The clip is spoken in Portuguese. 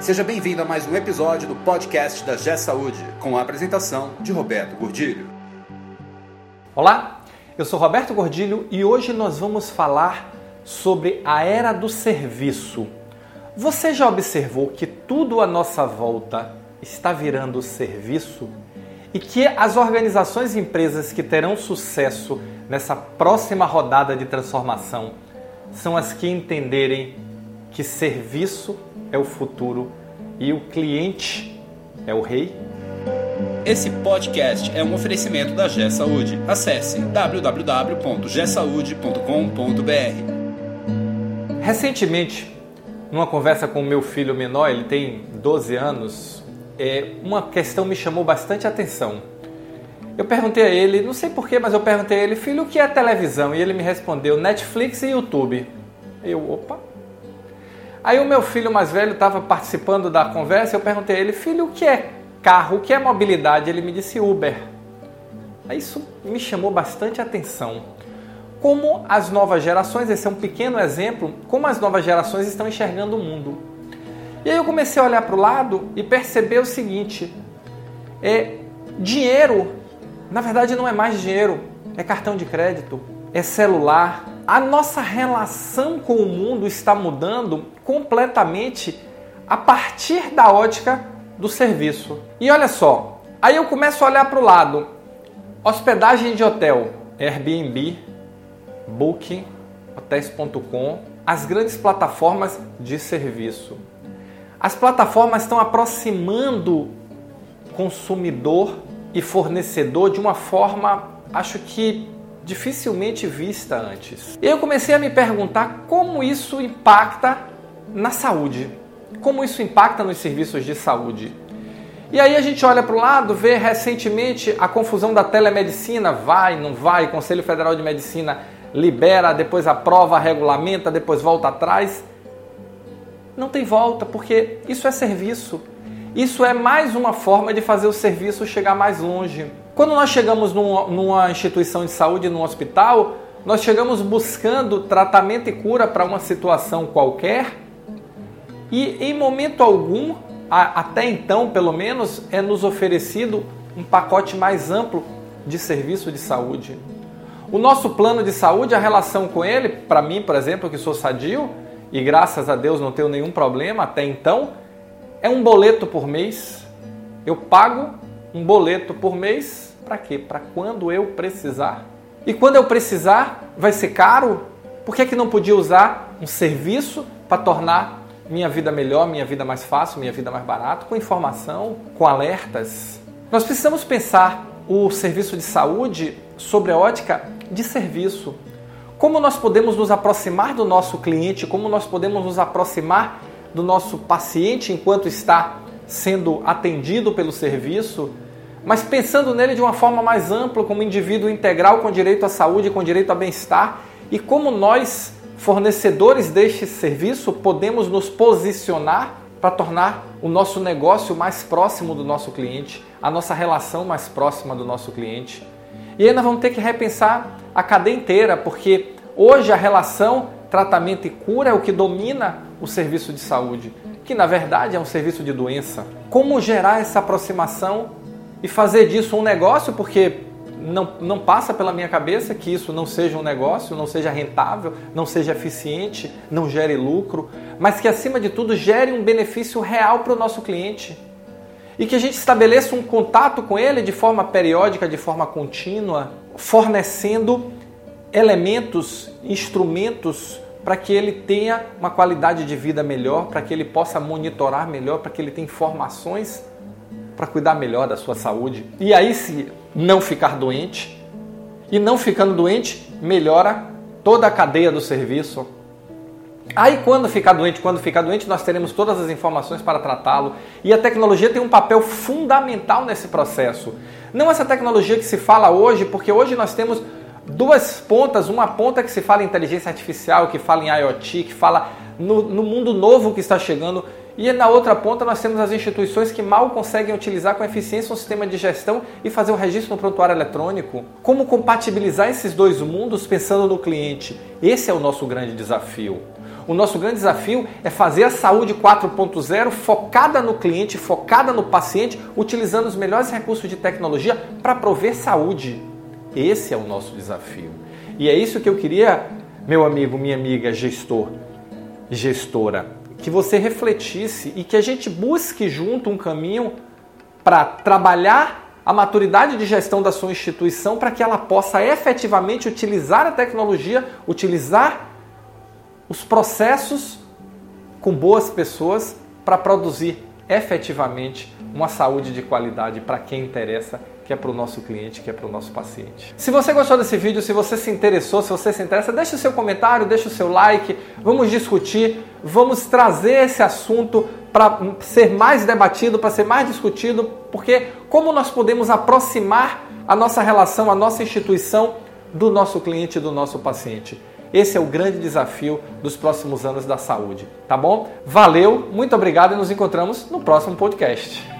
Seja bem-vindo a mais um episódio do podcast da G Saúde, com a apresentação de Roberto Gordilho. Olá, eu sou Roberto Gordilho e hoje nós vamos falar sobre a era do serviço. Você já observou que tudo à nossa volta está virando serviço? E que as organizações e empresas que terão sucesso nessa próxima rodada de transformação são as que entenderem que serviço é o futuro e o cliente é o rei? Esse podcast é um oferecimento da G Saúde. Acesse www.gsaude.com.br. Recentemente, numa conversa com o meu filho menor, ele tem 12 anos, é, uma questão me chamou bastante atenção. Eu perguntei a ele, não sei porquê, mas eu perguntei a ele, filho, o que é televisão? E ele me respondeu, Netflix e YouTube. Eu, opa, Aí o meu filho mais velho estava participando da conversa, eu perguntei a ele, filho, o que é carro, o que é mobilidade? Ele me disse Uber. Aí isso me chamou bastante atenção. Como as novas gerações, esse é um pequeno exemplo, como as novas gerações estão enxergando o mundo. E aí eu comecei a olhar para o lado e perceber o seguinte: é dinheiro, na verdade não é mais dinheiro, é cartão de crédito, é celular, a nossa relação com o mundo está mudando completamente a partir da ótica do serviço. E olha só, aí eu começo a olhar para o lado: hospedagem de hotel, Airbnb, Booking, hotéis.com, as grandes plataformas de serviço. As plataformas estão aproximando consumidor e fornecedor de uma forma, acho que dificilmente vista antes. E eu comecei a me perguntar como isso impacta na saúde, como isso impacta nos serviços de saúde. E aí a gente olha para o lado, vê recentemente a confusão da telemedicina, vai, não vai, Conselho Federal de Medicina libera, depois aprova, regulamenta, depois volta atrás. Não tem volta, porque isso é serviço. Isso é mais uma forma de fazer o serviço chegar mais longe. Quando nós chegamos numa instituição de saúde, num hospital, nós chegamos buscando tratamento e cura para uma situação qualquer e em momento algum, até então pelo menos, é nos oferecido um pacote mais amplo de serviço de saúde. O nosso plano de saúde, a relação com ele, para mim, por exemplo, que sou sadio e graças a Deus não tenho nenhum problema até então, é um boleto por mês. Eu pago um boleto por mês para quê? Para quando eu precisar. E quando eu precisar, vai ser caro? Por que, é que não podia usar um serviço para tornar minha vida melhor, minha vida mais fácil, minha vida mais barata, com informação, com alertas? Nós precisamos pensar o serviço de saúde sobre a ótica de serviço. Como nós podemos nos aproximar do nosso cliente, como nós podemos nos aproximar do nosso paciente enquanto está sendo atendido pelo serviço, mas pensando nele de uma forma mais ampla, como indivíduo integral com direito à saúde, com direito a bem-estar, e como nós, fornecedores deste serviço, podemos nos posicionar para tornar o nosso negócio mais próximo do nosso cliente, a nossa relação mais próxima do nosso cliente. E ainda vamos ter que repensar a cadeia inteira, porque hoje a relação tratamento e cura é o que domina o serviço de saúde, que na verdade é um serviço de doença. Como gerar essa aproximação e fazer disso um negócio, porque não, não passa pela minha cabeça que isso não seja um negócio, não seja rentável, não seja eficiente, não gere lucro, mas que acima de tudo gere um benefício real para o nosso cliente. E que a gente estabeleça um contato com ele de forma periódica, de forma contínua, fornecendo elementos, instrumentos para que ele tenha uma qualidade de vida melhor, para que ele possa monitorar melhor, para que ele tenha informações para cuidar melhor da sua saúde. E aí, se não ficar doente, e não ficando doente, melhora toda a cadeia do serviço. Aí, quando ficar doente, quando ficar doente, nós teremos todas as informações para tratá-lo. E a tecnologia tem um papel fundamental nesse processo. Não essa tecnologia que se fala hoje, porque hoje nós temos duas pontas, uma ponta que se fala em inteligência artificial, que fala em IoT, que fala no, no, mundo novo que está chegando, e na outra ponta nós temos as instituições que mal conseguem utilizar com eficiência um sistema de gestão e fazer o registro no prontuário eletrônico. Como compatibilizar esses dois mundos pensando no cliente? Esse é o nosso grande desafio. O nosso grande desafio é fazer a saúde 4.0 focada no cliente, focada no paciente, utilizando os melhores recursos de tecnologia para prover saúde. Esse é o nosso desafio. E é isso que eu queria, meu amigo, minha amiga, gestor, gestora, que você refletisse e que a gente busque junto um caminho para trabalhar a maturidade de gestão da sua instituição para que ela possa efetivamente utilizar a tecnologia, utilizar os processos com boas pessoas para produzir efetivamente uma saúde de qualidade para quem interessa, que é para o nosso cliente, que é para o nosso paciente. Se você gostou desse vídeo, se você se interessou, se você se interessa, deixe o seu comentário, deixe o seu like, vamos discutir, vamos trazer esse assunto para ser mais debatido, para ser mais discutido, porque como nós podemos aproximar a nossa relação, a nossa instituição do nosso cliente do nosso paciente. Esse é o grande desafio dos próximos anos da saúde, tá bom? Valeu, muito obrigado e nos encontramos no próximo podcast.